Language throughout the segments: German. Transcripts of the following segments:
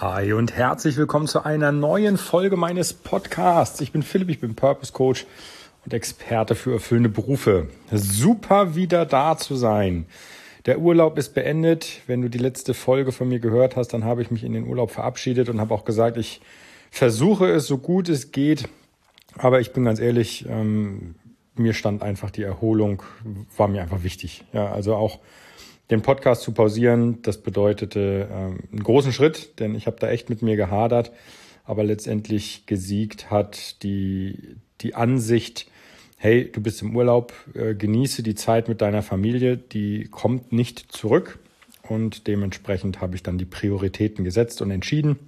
Hi und herzlich willkommen zu einer neuen Folge meines Podcasts. Ich bin Philipp, ich bin Purpose Coach und Experte für erfüllende Berufe. Super wieder da zu sein. Der Urlaub ist beendet. Wenn du die letzte Folge von mir gehört hast, dann habe ich mich in den Urlaub verabschiedet und habe auch gesagt, ich versuche es so gut es geht. Aber ich bin ganz ehrlich, ähm, mir stand einfach die Erholung, war mir einfach wichtig. Ja, also auch den Podcast zu pausieren, das bedeutete ähm, einen großen Schritt, denn ich habe da echt mit mir gehadert. Aber letztendlich gesiegt hat die, die Ansicht, hey, du bist im Urlaub, äh, genieße die Zeit mit deiner Familie, die kommt nicht zurück. Und dementsprechend habe ich dann die Prioritäten gesetzt und entschieden.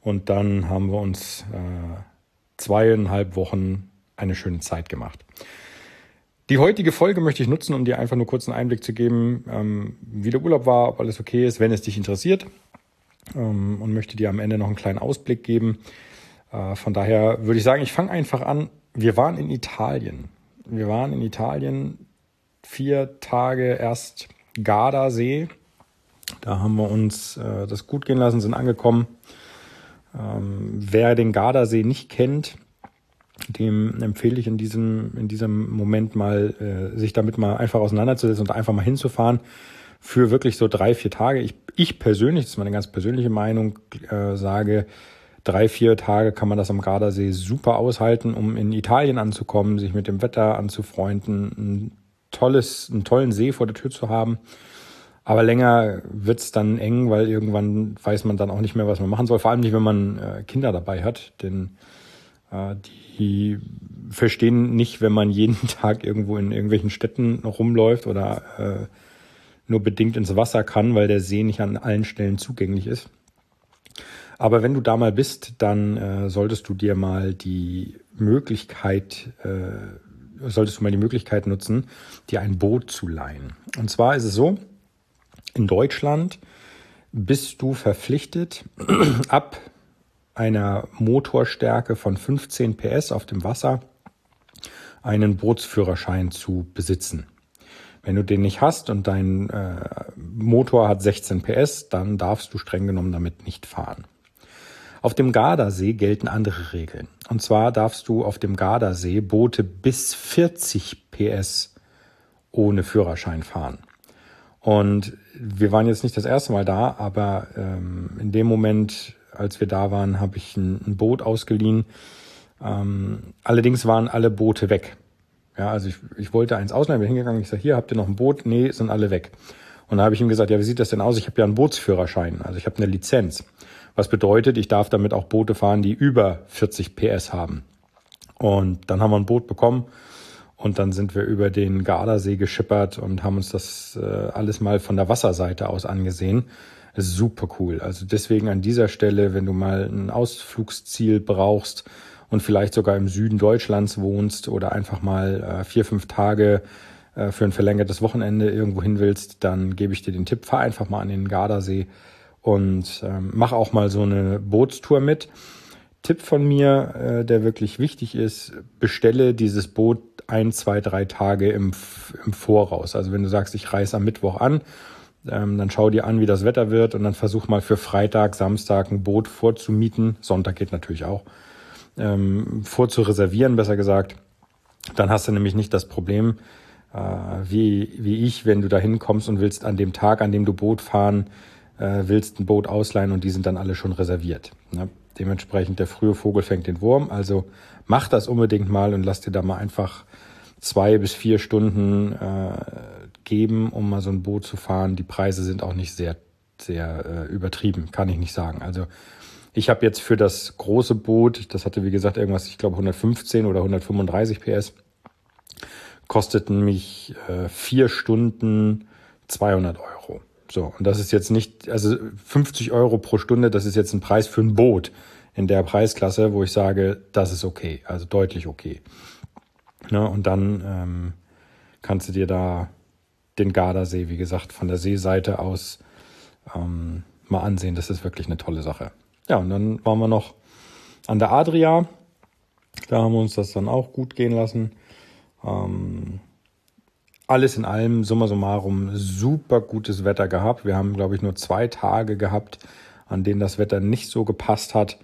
Und dann haben wir uns äh, zweieinhalb Wochen eine schöne Zeit gemacht. Die heutige Folge möchte ich nutzen, um dir einfach nur kurz einen Einblick zu geben, ähm, wie der Urlaub war, ob alles okay ist, wenn es dich interessiert. Ähm, und möchte dir am Ende noch einen kleinen Ausblick geben. Äh, von daher würde ich sagen, ich fange einfach an. Wir waren in Italien. Wir waren in Italien vier Tage erst Gardasee. Da haben wir uns äh, das gut gehen lassen, sind angekommen. Ähm, wer den Gardasee nicht kennt, dem empfehle ich in diesem, in diesem Moment mal, äh, sich damit mal einfach auseinanderzusetzen und einfach mal hinzufahren für wirklich so drei, vier Tage. Ich, ich persönlich, das ist meine ganz persönliche Meinung, äh, sage, drei, vier Tage kann man das am Gardasee super aushalten, um in Italien anzukommen, sich mit dem Wetter anzufreunden, ein tolles, einen tollen See vor der Tür zu haben. Aber länger wird's dann eng, weil irgendwann weiß man dann auch nicht mehr, was man machen soll. Vor allem nicht, wenn man äh, Kinder dabei hat, denn die verstehen nicht, wenn man jeden Tag irgendwo in irgendwelchen Städten rumläuft oder äh, nur bedingt ins Wasser kann, weil der See nicht an allen Stellen zugänglich ist. Aber wenn du da mal bist, dann äh, solltest du dir mal die Möglichkeit, äh, solltest du mal die Möglichkeit nutzen, dir ein Boot zu leihen. Und zwar ist es so, in Deutschland bist du verpflichtet, ab einer Motorstärke von 15 PS auf dem Wasser einen Bootsführerschein zu besitzen. Wenn du den nicht hast und dein äh, Motor hat 16 PS, dann darfst du streng genommen damit nicht fahren. Auf dem Gardasee gelten andere Regeln. Und zwar darfst du auf dem Gardasee Boote bis 40 PS ohne Führerschein fahren. Und wir waren jetzt nicht das erste Mal da, aber ähm, in dem Moment als wir da waren, habe ich ein, ein, Boot ausgeliehen. Ähm, allerdings waren alle Boote weg. Ja, also ich, ich wollte eins ausleihen, bin hingegangen, ich sage, hier habt ihr noch ein Boot? Nee, sind alle weg. Und da habe ich ihm gesagt, ja, wie sieht das denn aus? Ich habe ja einen Bootsführerschein, also ich habe eine Lizenz. Was bedeutet, ich darf damit auch Boote fahren, die über 40 PS haben. Und dann haben wir ein Boot bekommen und dann sind wir über den Gardasee geschippert und haben uns das äh, alles mal von der Wasserseite aus angesehen super cool. Also deswegen an dieser Stelle, wenn du mal ein Ausflugsziel brauchst und vielleicht sogar im Süden Deutschlands wohnst oder einfach mal äh, vier, fünf Tage äh, für ein verlängertes Wochenende irgendwo hin willst, dann gebe ich dir den Tipp, fahr einfach mal an den Gardasee und ähm, mach auch mal so eine Bootstour mit. Tipp von mir, äh, der wirklich wichtig ist, bestelle dieses Boot ein, zwei, drei Tage im, im Voraus. Also wenn du sagst, ich reise am Mittwoch an ähm, dann schau dir an, wie das Wetter wird und dann versuch mal für Freitag, Samstag ein Boot vorzumieten. Sonntag geht natürlich auch. Ähm, vorzureservieren, besser gesagt. Dann hast du nämlich nicht das Problem, äh, wie, wie ich, wenn du da hinkommst und willst an dem Tag, an dem du Boot fahren, äh, willst ein Boot ausleihen und die sind dann alle schon reserviert. Ne? Dementsprechend der frühe Vogel fängt den Wurm. Also mach das unbedingt mal und lass dir da mal einfach zwei bis vier Stunden äh, geben, um mal so ein Boot zu fahren. Die Preise sind auch nicht sehr, sehr äh, übertrieben, kann ich nicht sagen. Also ich habe jetzt für das große Boot, das hatte wie gesagt irgendwas, ich glaube 115 oder 135 PS, kosteten mich äh, vier Stunden 200 Euro. So, und das ist jetzt nicht, also 50 Euro pro Stunde, das ist jetzt ein Preis für ein Boot in der Preisklasse, wo ich sage, das ist okay, also deutlich okay. Ja, und dann ähm, kannst du dir da den Gardasee, wie gesagt, von der Seeseite aus ähm, mal ansehen. Das ist wirklich eine tolle Sache. Ja, und dann waren wir noch an der Adria. Da haben wir uns das dann auch gut gehen lassen. Ähm, alles in allem, summa summarum, super gutes Wetter gehabt. Wir haben, glaube ich, nur zwei Tage gehabt, an denen das Wetter nicht so gepasst hat.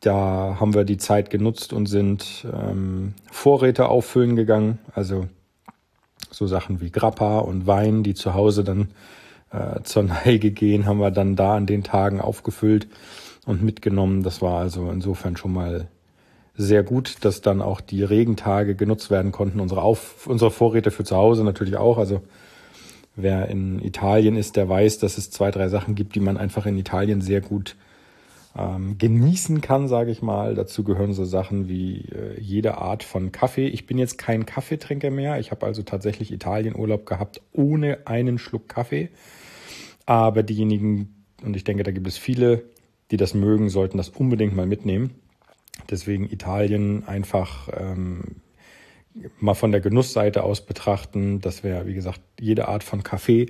Da haben wir die Zeit genutzt und sind ähm, Vorräte auffüllen gegangen. Also so Sachen wie Grappa und Wein, die zu Hause dann äh, zur Neige gehen, haben wir dann da an den Tagen aufgefüllt und mitgenommen. Das war also insofern schon mal sehr gut, dass dann auch die Regentage genutzt werden konnten. Unsere, Auf unsere Vorräte für zu Hause natürlich auch. Also wer in Italien ist, der weiß, dass es zwei, drei Sachen gibt, die man einfach in Italien sehr gut ähm, genießen kann, sage ich mal. Dazu gehören so Sachen wie äh, jede Art von Kaffee. Ich bin jetzt kein Kaffeetrinker mehr. Ich habe also tatsächlich Italienurlaub gehabt ohne einen Schluck Kaffee. Aber diejenigen, und ich denke, da gibt es viele, die das mögen, sollten das unbedingt mal mitnehmen. Deswegen Italien einfach ähm, mal von der Genussseite aus betrachten. Das wäre, wie gesagt, jede Art von Kaffee.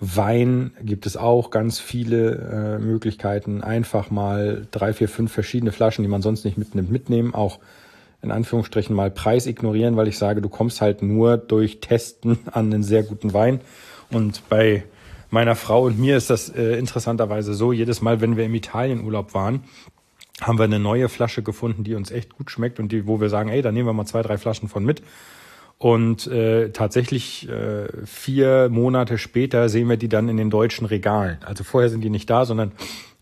Wein gibt es auch ganz viele äh, Möglichkeiten. Einfach mal drei, vier, fünf verschiedene Flaschen, die man sonst nicht mitnimmt, mitnehmen. Auch in Anführungsstrichen mal Preis ignorieren, weil ich sage, du kommst halt nur durch Testen an einen sehr guten Wein. Und bei meiner Frau und mir ist das äh, interessanterweise so, jedes Mal, wenn wir im Italienurlaub waren, haben wir eine neue Flasche gefunden, die uns echt gut schmeckt und die, wo wir sagen, ey, da nehmen wir mal zwei, drei Flaschen von mit. Und äh, tatsächlich äh, vier Monate später sehen wir die dann in den deutschen Regalen. Also vorher sind die nicht da, sondern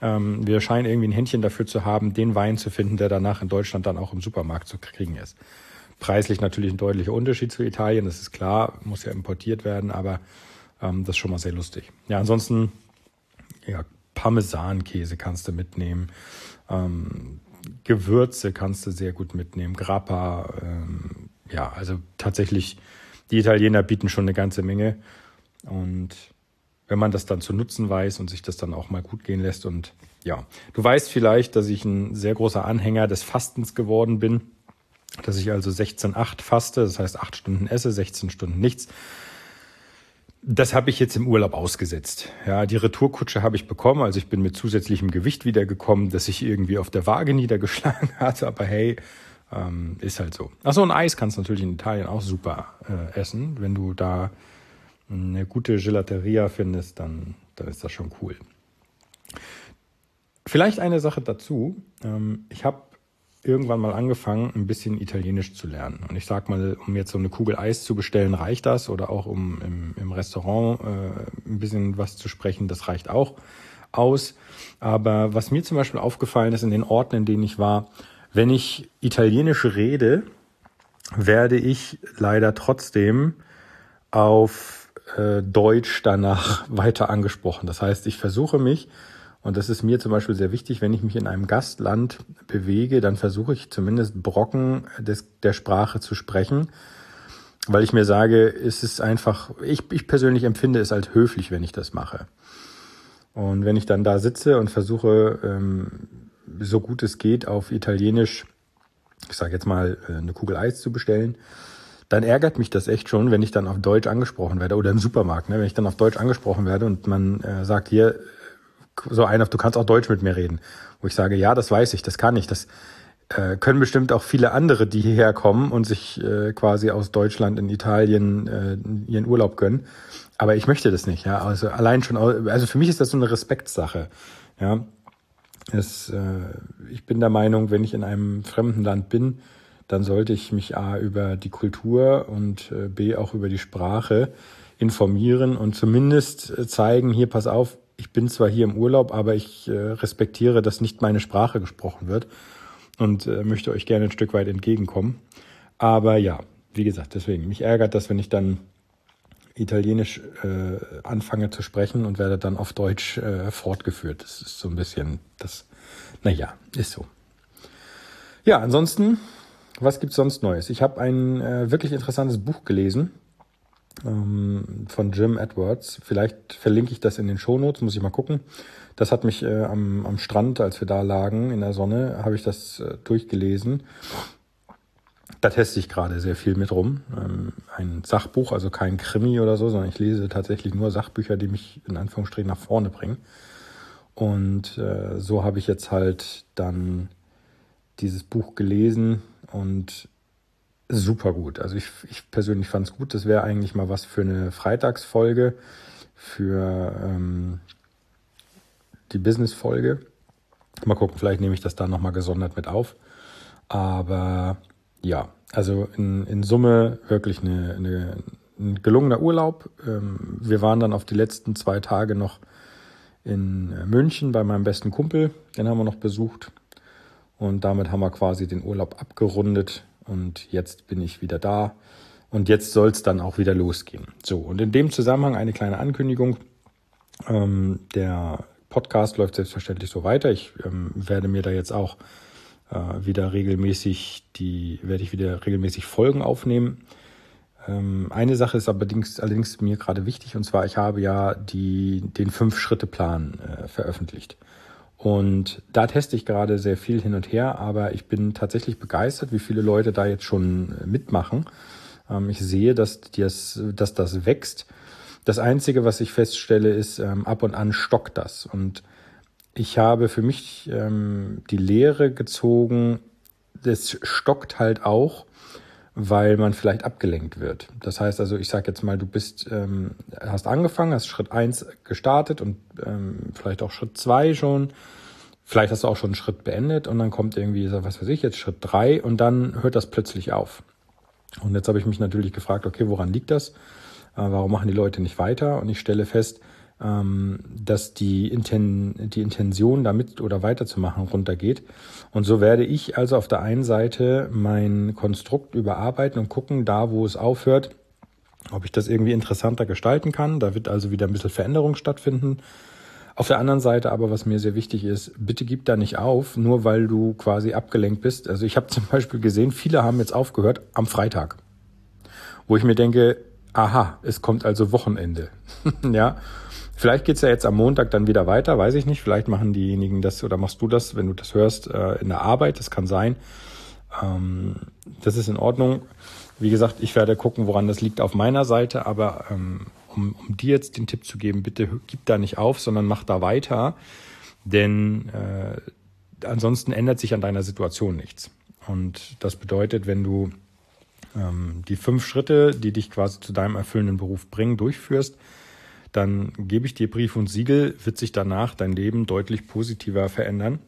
ähm, wir scheinen irgendwie ein Händchen dafür zu haben, den Wein zu finden, der danach in Deutschland dann auch im Supermarkt zu kriegen ist. Preislich natürlich ein deutlicher Unterschied zu Italien, das ist klar, muss ja importiert werden, aber ähm, das ist schon mal sehr lustig. Ja, ansonsten, ja, Parmesankäse kannst du mitnehmen. Ähm, Gewürze kannst du sehr gut mitnehmen. Grappa, ähm, ja, also tatsächlich, die Italiener bieten schon eine ganze Menge. Und wenn man das dann zu nutzen weiß und sich das dann auch mal gut gehen lässt und ja, du weißt vielleicht, dass ich ein sehr großer Anhänger des Fastens geworden bin, dass ich also 16-8 faste, das heißt 8 Stunden esse, 16 Stunden nichts. Das habe ich jetzt im Urlaub ausgesetzt. Ja, die Retourkutsche habe ich bekommen, also ich bin mit zusätzlichem Gewicht wiedergekommen, dass ich irgendwie auf der Waage niedergeschlagen hatte, aber hey, ähm, ist halt so. Achso, ein Eis kannst du natürlich in Italien auch super äh, essen. Wenn du da eine gute Gelateria findest, dann, dann ist das schon cool. Vielleicht eine Sache dazu. Ähm, ich habe irgendwann mal angefangen, ein bisschen Italienisch zu lernen. Und ich sag mal, um jetzt so eine Kugel Eis zu bestellen, reicht das. Oder auch um im, im Restaurant äh, ein bisschen was zu sprechen, das reicht auch aus. Aber was mir zum Beispiel aufgefallen ist in den Orten, in denen ich war, wenn ich Italienisch rede, werde ich leider trotzdem auf äh, Deutsch danach weiter angesprochen. Das heißt, ich versuche mich und das ist mir zum Beispiel sehr wichtig, wenn ich mich in einem Gastland bewege, dann versuche ich zumindest Brocken des, der Sprache zu sprechen, weil ich mir sage, es ist einfach, ich, ich persönlich empfinde es als höflich, wenn ich das mache. Und wenn ich dann da sitze und versuche, ähm, so gut es geht, auf Italienisch, ich sage jetzt mal, äh, eine Kugel Eis zu bestellen, dann ärgert mich das echt schon, wenn ich dann auf Deutsch angesprochen werde oder im Supermarkt, ne, wenn ich dann auf Deutsch angesprochen werde und man äh, sagt hier, so ein auf, du kannst auch Deutsch mit mir reden. Wo ich sage, ja, das weiß ich, das kann ich. Das äh, können bestimmt auch viele andere, die hierher kommen und sich äh, quasi aus Deutschland in Italien äh, ihren Urlaub gönnen. Aber ich möchte das nicht, ja. Also allein schon, also für mich ist das so eine Respektsache, ja. Es, äh, ich bin der Meinung, wenn ich in einem fremden Land bin, dann sollte ich mich A über die Kultur und äh, B auch über die Sprache informieren und zumindest äh, zeigen, hier pass auf, ich bin zwar hier im Urlaub, aber ich äh, respektiere, dass nicht meine Sprache gesprochen wird und äh, möchte euch gerne ein Stück weit entgegenkommen. Aber ja, wie gesagt, deswegen, mich ärgert das, wenn ich dann Italienisch äh, anfange zu sprechen und werde dann auf Deutsch äh, fortgeführt. Das ist so ein bisschen das, naja, ist so. Ja, ansonsten, was gibt's sonst Neues? Ich habe ein äh, wirklich interessantes Buch gelesen ähm, von Jim Edwards. Vielleicht verlinke ich das in den Shownotes, muss ich mal gucken. Das hat mich äh, am, am Strand, als wir da lagen in der Sonne, habe ich das äh, durchgelesen. Da teste ich gerade sehr viel mit rum. Ähm, ein Sachbuch, also kein Krimi oder so, sondern ich lese tatsächlich nur Sachbücher, die mich in Anführungsstrichen nach vorne bringen. Und äh, so habe ich jetzt halt dann dieses Buch gelesen und super gut. Also ich, ich persönlich fand es gut. Das wäre eigentlich mal was für eine Freitagsfolge, für ähm, die Business-Folge. Mal gucken, vielleicht nehme ich das dann nochmal gesondert mit auf. Aber ja, also in, in Summe wirklich eine, eine, ein gelungener Urlaub. Ähm, wir waren dann auf die letzten zwei Tage noch in äh, München bei meinem besten Kumpel. Den haben wir noch besucht. Und damit haben wir quasi den Urlaub abgerundet. Und jetzt bin ich wieder da. Und jetzt soll es dann auch wieder losgehen. So, und in dem Zusammenhang eine kleine Ankündigung. Ähm, der Podcast läuft selbstverständlich so weiter. Ich ähm, werde mir da jetzt auch äh, wieder regelmäßig die, werde ich wieder regelmäßig Folgen aufnehmen. Ähm, eine Sache ist allerdings, allerdings mir gerade wichtig, und zwar ich habe ja die, den Fünf-Schritte-Plan äh, veröffentlicht. Und da teste ich gerade sehr viel hin und her, aber ich bin tatsächlich begeistert, wie viele Leute da jetzt schon äh, mitmachen. Ähm, ich sehe, dass das, dass das wächst. Das Einzige, was ich feststelle, ist, ähm, ab und an stockt das. Und ich habe für mich ähm, die Lehre gezogen, das stockt halt auch, weil man vielleicht abgelenkt wird. Das heißt also, ich sage jetzt mal, du bist, ähm, hast angefangen, hast Schritt eins gestartet und ähm, vielleicht auch Schritt zwei schon. Vielleicht hast du auch schon einen Schritt beendet und dann kommt irgendwie, was weiß ich, jetzt Schritt drei und dann hört das plötzlich auf. Und jetzt habe ich mich natürlich gefragt, okay, woran liegt das? Äh, warum machen die Leute nicht weiter? Und ich stelle fest, ähm, dass die, Inten die Intention damit oder weiterzumachen runtergeht. Und so werde ich also auf der einen Seite mein Konstrukt überarbeiten und gucken, da wo es aufhört, ob ich das irgendwie interessanter gestalten kann. Da wird also wieder ein bisschen Veränderung stattfinden. Auf der anderen Seite aber, was mir sehr wichtig ist, bitte gib da nicht auf, nur weil du quasi abgelenkt bist. Also ich habe zum Beispiel gesehen, viele haben jetzt aufgehört am Freitag, wo ich mir denke, aha, es kommt also Wochenende. ja, Vielleicht geht's ja jetzt am Montag dann wieder weiter, weiß ich nicht. Vielleicht machen diejenigen das oder machst du das, wenn du das hörst, äh, in der Arbeit. Das kann sein. Ähm, das ist in Ordnung. Wie gesagt, ich werde gucken, woran das liegt auf meiner Seite, aber ähm, um, um dir jetzt den Tipp zu geben, bitte gib da nicht auf, sondern mach da weiter, denn äh, ansonsten ändert sich an deiner Situation nichts. Und das bedeutet, wenn du ähm, die fünf Schritte, die dich quasi zu deinem erfüllenden Beruf bringen, durchführst, dann gebe ich dir Brief und Siegel, wird sich danach dein Leben deutlich positiver verändern.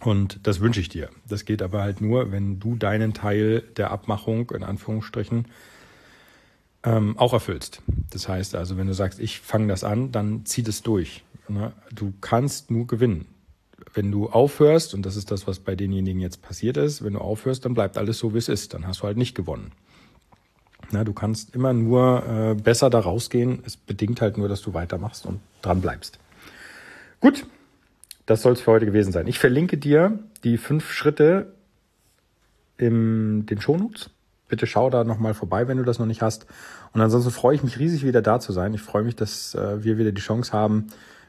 Und das wünsche ich dir. Das geht aber halt nur, wenn du deinen Teil der Abmachung in Anführungsstrichen ähm, auch erfüllst. Das heißt also, wenn du sagst, ich fange das an, dann zieh das durch. Ne? Du kannst nur gewinnen. Wenn du aufhörst, und das ist das, was bei denjenigen jetzt passiert ist, wenn du aufhörst, dann bleibt alles so, wie es ist. Dann hast du halt nicht gewonnen. Na, du kannst immer nur äh, besser da rausgehen. Es bedingt halt nur, dass du weitermachst und dran bleibst. Gut, das soll es für heute gewesen sein. Ich verlinke dir die fünf Schritte in den Shownotes. Bitte schau da nochmal vorbei, wenn du das noch nicht hast. Und ansonsten freue ich mich riesig, wieder da zu sein. Ich freue mich, dass äh, wir wieder die Chance haben,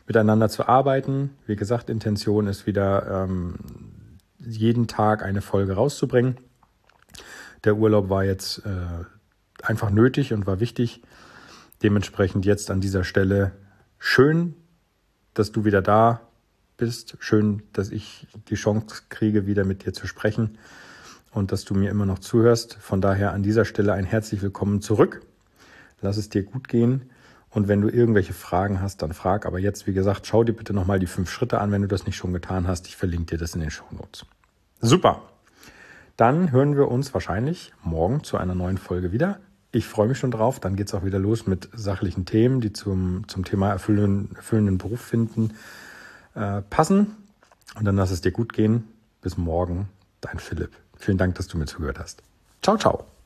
miteinander zu arbeiten. Wie gesagt, Intention ist wieder ähm, jeden Tag eine Folge rauszubringen. Der Urlaub war jetzt äh, einfach nötig und war wichtig. Dementsprechend jetzt an dieser Stelle schön, dass du wieder da bist. Schön, dass ich die Chance kriege, wieder mit dir zu sprechen und dass du mir immer noch zuhörst. Von daher an dieser Stelle ein herzlich willkommen zurück. Lass es dir gut gehen. Und wenn du irgendwelche Fragen hast, dann frag. Aber jetzt, wie gesagt, schau dir bitte nochmal die fünf Schritte an, wenn du das nicht schon getan hast. Ich verlinke dir das in den Show Notes. Super. Dann hören wir uns wahrscheinlich morgen zu einer neuen Folge wieder. Ich freue mich schon drauf. Dann geht es auch wieder los mit sachlichen Themen, die zum, zum Thema erfüllenden, erfüllenden Beruf finden äh, passen. Und dann lass es dir gut gehen. Bis morgen, dein Philipp. Vielen Dank, dass du mir zugehört hast. Ciao, ciao.